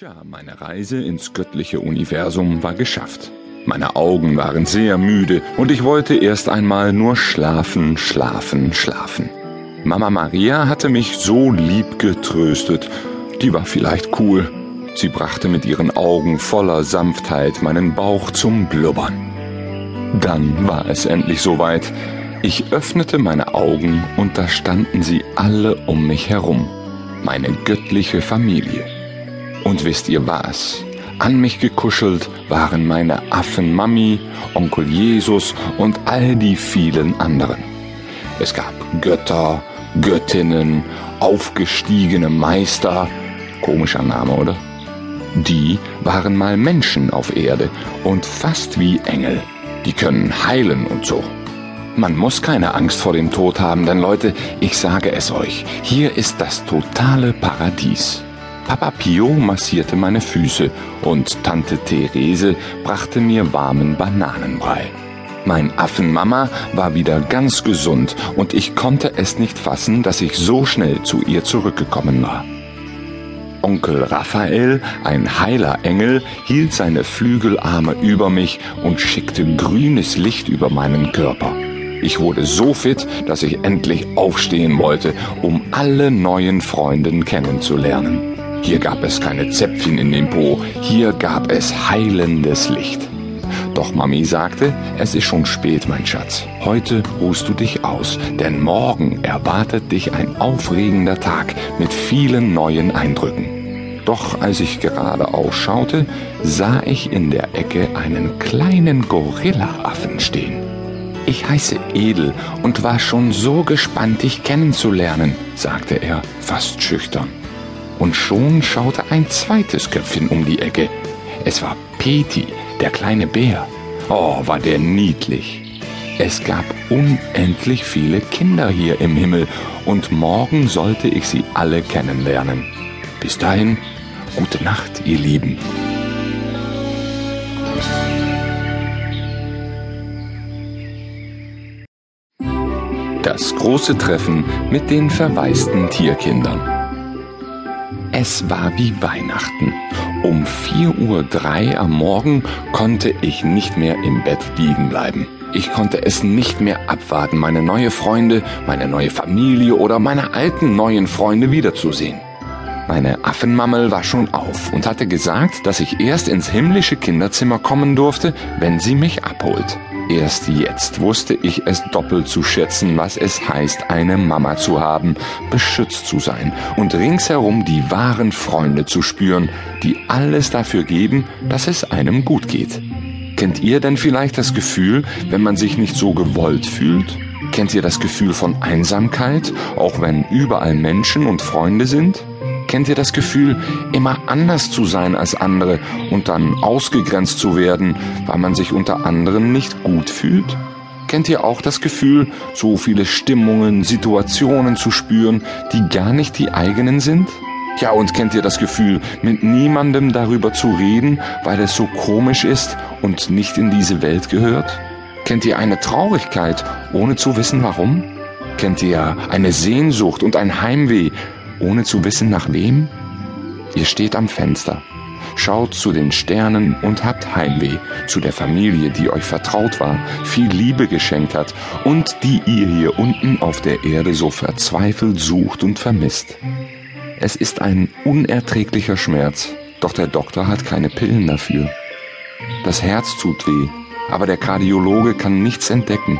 Tja, meine Reise ins göttliche Universum war geschafft. Meine Augen waren sehr müde und ich wollte erst einmal nur schlafen, schlafen, schlafen. Mama Maria hatte mich so lieb getröstet. Die war vielleicht cool. Sie brachte mit ihren Augen voller Sanftheit meinen Bauch zum Blubbern. Dann war es endlich soweit. Ich öffnete meine Augen und da standen sie alle um mich herum. Meine göttliche Familie. Und wisst ihr was? An mich gekuschelt waren meine Affen Mami, Onkel Jesus und all die vielen anderen. Es gab Götter, Göttinnen, aufgestiegene Meister, komischer Name, oder? Die waren mal Menschen auf Erde und fast wie Engel. Die können heilen und so. Man muss keine Angst vor dem Tod haben, denn Leute, ich sage es euch, hier ist das totale Paradies. Papa Pio massierte meine Füße und Tante Therese brachte mir warmen Bananenbrei. Mein Affenmama war wieder ganz gesund und ich konnte es nicht fassen, dass ich so schnell zu ihr zurückgekommen war. Onkel Raphael, ein heiler Engel, hielt seine Flügelarme über mich und schickte grünes Licht über meinen Körper. Ich wurde so fit, dass ich endlich aufstehen wollte, um alle neuen Freunden kennenzulernen. Hier gab es keine Zäpfchen in dem Po, hier gab es heilendes Licht. Doch Mami sagte, es ist schon spät, mein Schatz. Heute ruhst du dich aus, denn morgen erwartet dich ein aufregender Tag mit vielen neuen Eindrücken. Doch als ich gerade ausschaute, sah ich in der Ecke einen kleinen Gorilla-Affen stehen. Ich heiße Edel und war schon so gespannt, dich kennenzulernen, sagte er, fast schüchtern und schon schaute ein zweites Köpfchen um die Ecke. Es war Peti, der kleine Bär. Oh, war der niedlich. Es gab unendlich viele Kinder hier im Himmel und morgen sollte ich sie alle kennenlernen. Bis dahin, gute Nacht, ihr Lieben. Das große Treffen mit den verwaisten Tierkindern. Es war wie Weihnachten. Um 4.03 Uhr am Morgen konnte ich nicht mehr im Bett liegen bleiben. Ich konnte es nicht mehr abwarten, meine neue Freunde, meine neue Familie oder meine alten neuen Freunde wiederzusehen. Meine Affenmammel war schon auf und hatte gesagt, dass ich erst ins himmlische Kinderzimmer kommen durfte, wenn sie mich abholt. Erst jetzt wusste ich es doppelt zu schätzen, was es heißt, eine Mama zu haben, beschützt zu sein und ringsherum die wahren Freunde zu spüren, die alles dafür geben, dass es einem gut geht. Kennt ihr denn vielleicht das Gefühl, wenn man sich nicht so gewollt fühlt? Kennt ihr das Gefühl von Einsamkeit, auch wenn überall Menschen und Freunde sind? Kennt ihr das Gefühl, immer anders zu sein als andere und dann ausgegrenzt zu werden, weil man sich unter anderen nicht gut fühlt? Kennt ihr auch das Gefühl, so viele Stimmungen, Situationen zu spüren, die gar nicht die eigenen sind? Ja, und kennt ihr das Gefühl, mit niemandem darüber zu reden, weil es so komisch ist und nicht in diese Welt gehört? Kennt ihr eine Traurigkeit, ohne zu wissen warum? Kennt ihr eine Sehnsucht und ein Heimweh, ohne zu wissen nach wem? Ihr steht am Fenster, schaut zu den Sternen und habt Heimweh zu der Familie, die euch vertraut war, viel Liebe geschenkt hat und die ihr hier unten auf der Erde so verzweifelt sucht und vermisst. Es ist ein unerträglicher Schmerz, doch der Doktor hat keine Pillen dafür. Das Herz tut weh, aber der Kardiologe kann nichts entdecken.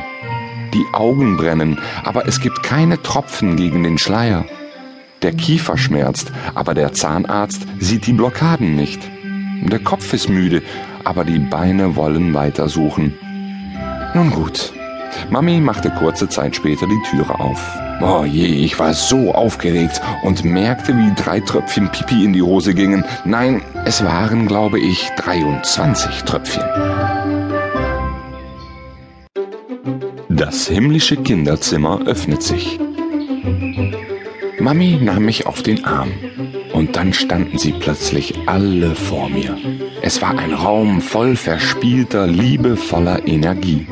Die Augen brennen, aber es gibt keine Tropfen gegen den Schleier. Der Kiefer schmerzt, aber der Zahnarzt sieht die Blockaden nicht. Der Kopf ist müde, aber die Beine wollen weitersuchen. Nun gut. Mami machte kurze Zeit später die Türe auf. Oh je, ich war so aufgeregt und merkte, wie drei Tröpfchen Pipi in die Hose gingen. Nein, es waren, glaube ich, 23 Tröpfchen. Das himmlische Kinderzimmer öffnet sich. Mami nahm mich auf den Arm und dann standen sie plötzlich alle vor mir. Es war ein Raum voll verspielter, liebevoller Energie.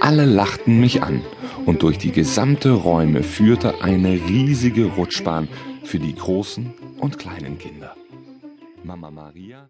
Alle lachten mich an und durch die gesamte Räume führte eine riesige Rutschbahn für die großen und kleinen Kinder. Mama Maria